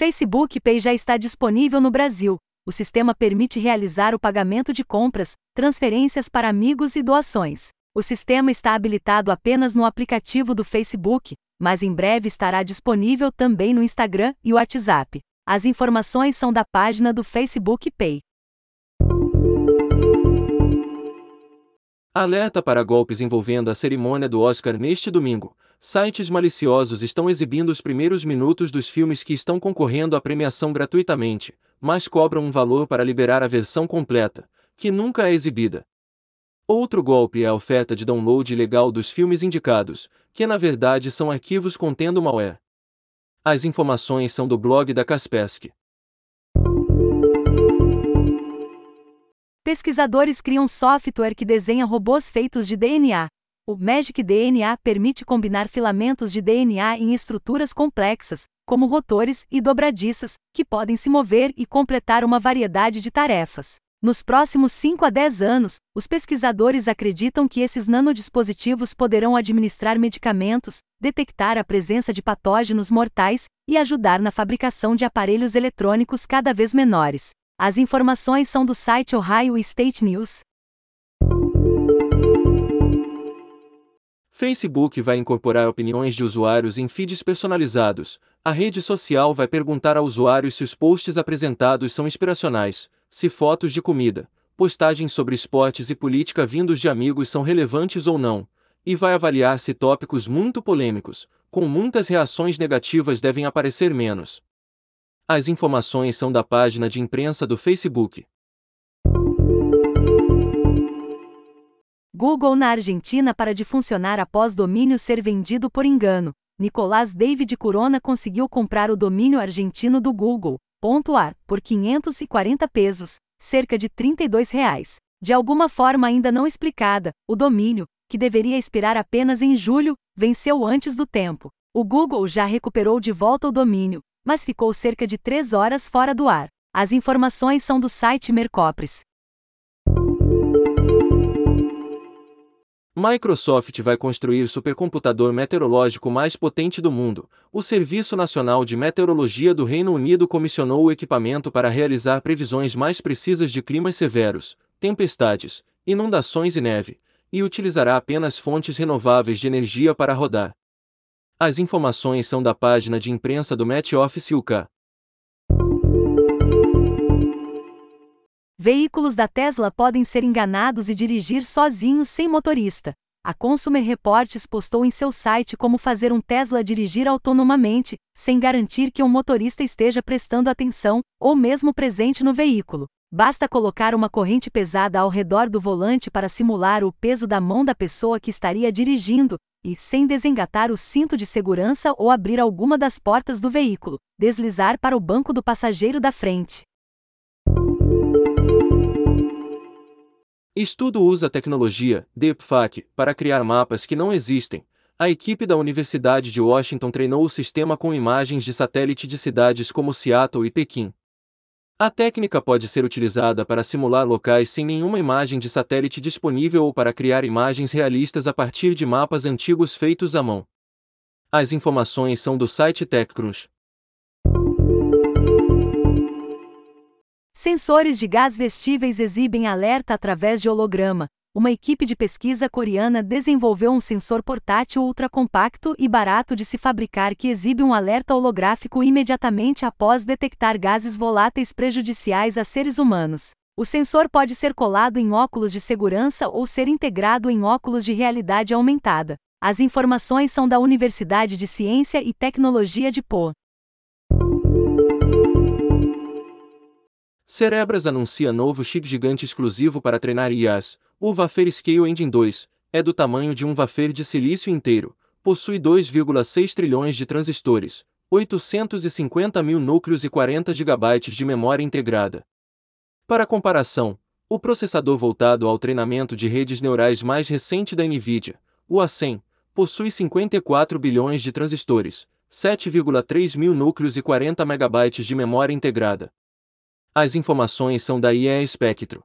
Facebook Pay já está disponível no Brasil. O sistema permite realizar o pagamento de compras, transferências para amigos e doações. O sistema está habilitado apenas no aplicativo do Facebook, mas em breve estará disponível também no Instagram e WhatsApp. As informações são da página do Facebook Pay. Alerta para golpes envolvendo a cerimônia do Oscar neste domingo. Sites maliciosos estão exibindo os primeiros minutos dos filmes que estão concorrendo à premiação gratuitamente, mas cobram um valor para liberar a versão completa, que nunca é exibida. Outro golpe é a oferta de download ilegal dos filmes indicados, que na verdade são arquivos contendo malware. As informações são do blog da Kaspersky. Pesquisadores criam software que desenha robôs feitos de DNA. O Magic DNA permite combinar filamentos de DNA em estruturas complexas, como rotores e dobradiças, que podem se mover e completar uma variedade de tarefas. Nos próximos 5 a 10 anos, os pesquisadores acreditam que esses nanodispositivos poderão administrar medicamentos, detectar a presença de patógenos mortais e ajudar na fabricação de aparelhos eletrônicos cada vez menores. As informações são do site Ohio State News. Facebook vai incorporar opiniões de usuários em feeds personalizados. A rede social vai perguntar a usuários se os posts apresentados são inspiracionais, se fotos de comida, postagens sobre esportes e política vindos de amigos são relevantes ou não, e vai avaliar se tópicos muito polêmicos, com muitas reações negativas devem aparecer menos. As informações são da página de imprensa do Facebook. Google na Argentina para de funcionar após domínio ser vendido por engano. Nicolás David Corona conseguiu comprar o domínio argentino do Google, .ar, por 540 pesos, cerca de 32 reais. De alguma forma ainda não explicada, o domínio, que deveria expirar apenas em julho, venceu antes do tempo. O Google já recuperou de volta o domínio, mas ficou cerca de 3 horas fora do ar. As informações são do site Mercopres. Microsoft vai construir supercomputador meteorológico mais potente do mundo. O Serviço Nacional de Meteorologia do Reino Unido comissionou o equipamento para realizar previsões mais precisas de climas severos, tempestades, inundações e neve, e utilizará apenas fontes renováveis de energia para rodar. As informações são da página de imprensa do Met Office UK. Veículos da Tesla podem ser enganados e dirigir sozinhos sem motorista. A Consumer Reports postou em seu site como fazer um Tesla dirigir autonomamente, sem garantir que um motorista esteja prestando atenção ou mesmo presente no veículo. Basta colocar uma corrente pesada ao redor do volante para simular o peso da mão da pessoa que estaria dirigindo, e, sem desengatar o cinto de segurança ou abrir alguma das portas do veículo, deslizar para o banco do passageiro da frente. Estudo usa a tecnologia Deepfake para criar mapas que não existem. A equipe da Universidade de Washington treinou o sistema com imagens de satélite de cidades como Seattle e Pequim. A técnica pode ser utilizada para simular locais sem nenhuma imagem de satélite disponível ou para criar imagens realistas a partir de mapas antigos feitos à mão. As informações são do site TechCrunch. Sensores de gás vestíveis exibem alerta através de holograma. Uma equipe de pesquisa coreana desenvolveu um sensor portátil ultracompacto e barato de se fabricar que exibe um alerta holográfico imediatamente após detectar gases voláteis prejudiciais a seres humanos. O sensor pode ser colado em óculos de segurança ou ser integrado em óculos de realidade aumentada. As informações são da Universidade de Ciência e Tecnologia de Po. Cerebras anuncia novo chip gigante exclusivo para treinar IAs. O Wafer Scale Engine 2 é do tamanho de um wafer de silício inteiro, possui 2,6 trilhões de transistores, 850 mil núcleos e 40 GB de memória integrada. Para comparação, o processador voltado ao treinamento de redes neurais mais recente da NVIDIA, o A100, possui 54 bilhões de transistores, 7,3 mil núcleos e 40 MB de memória integrada. As informações são da IE Espectro.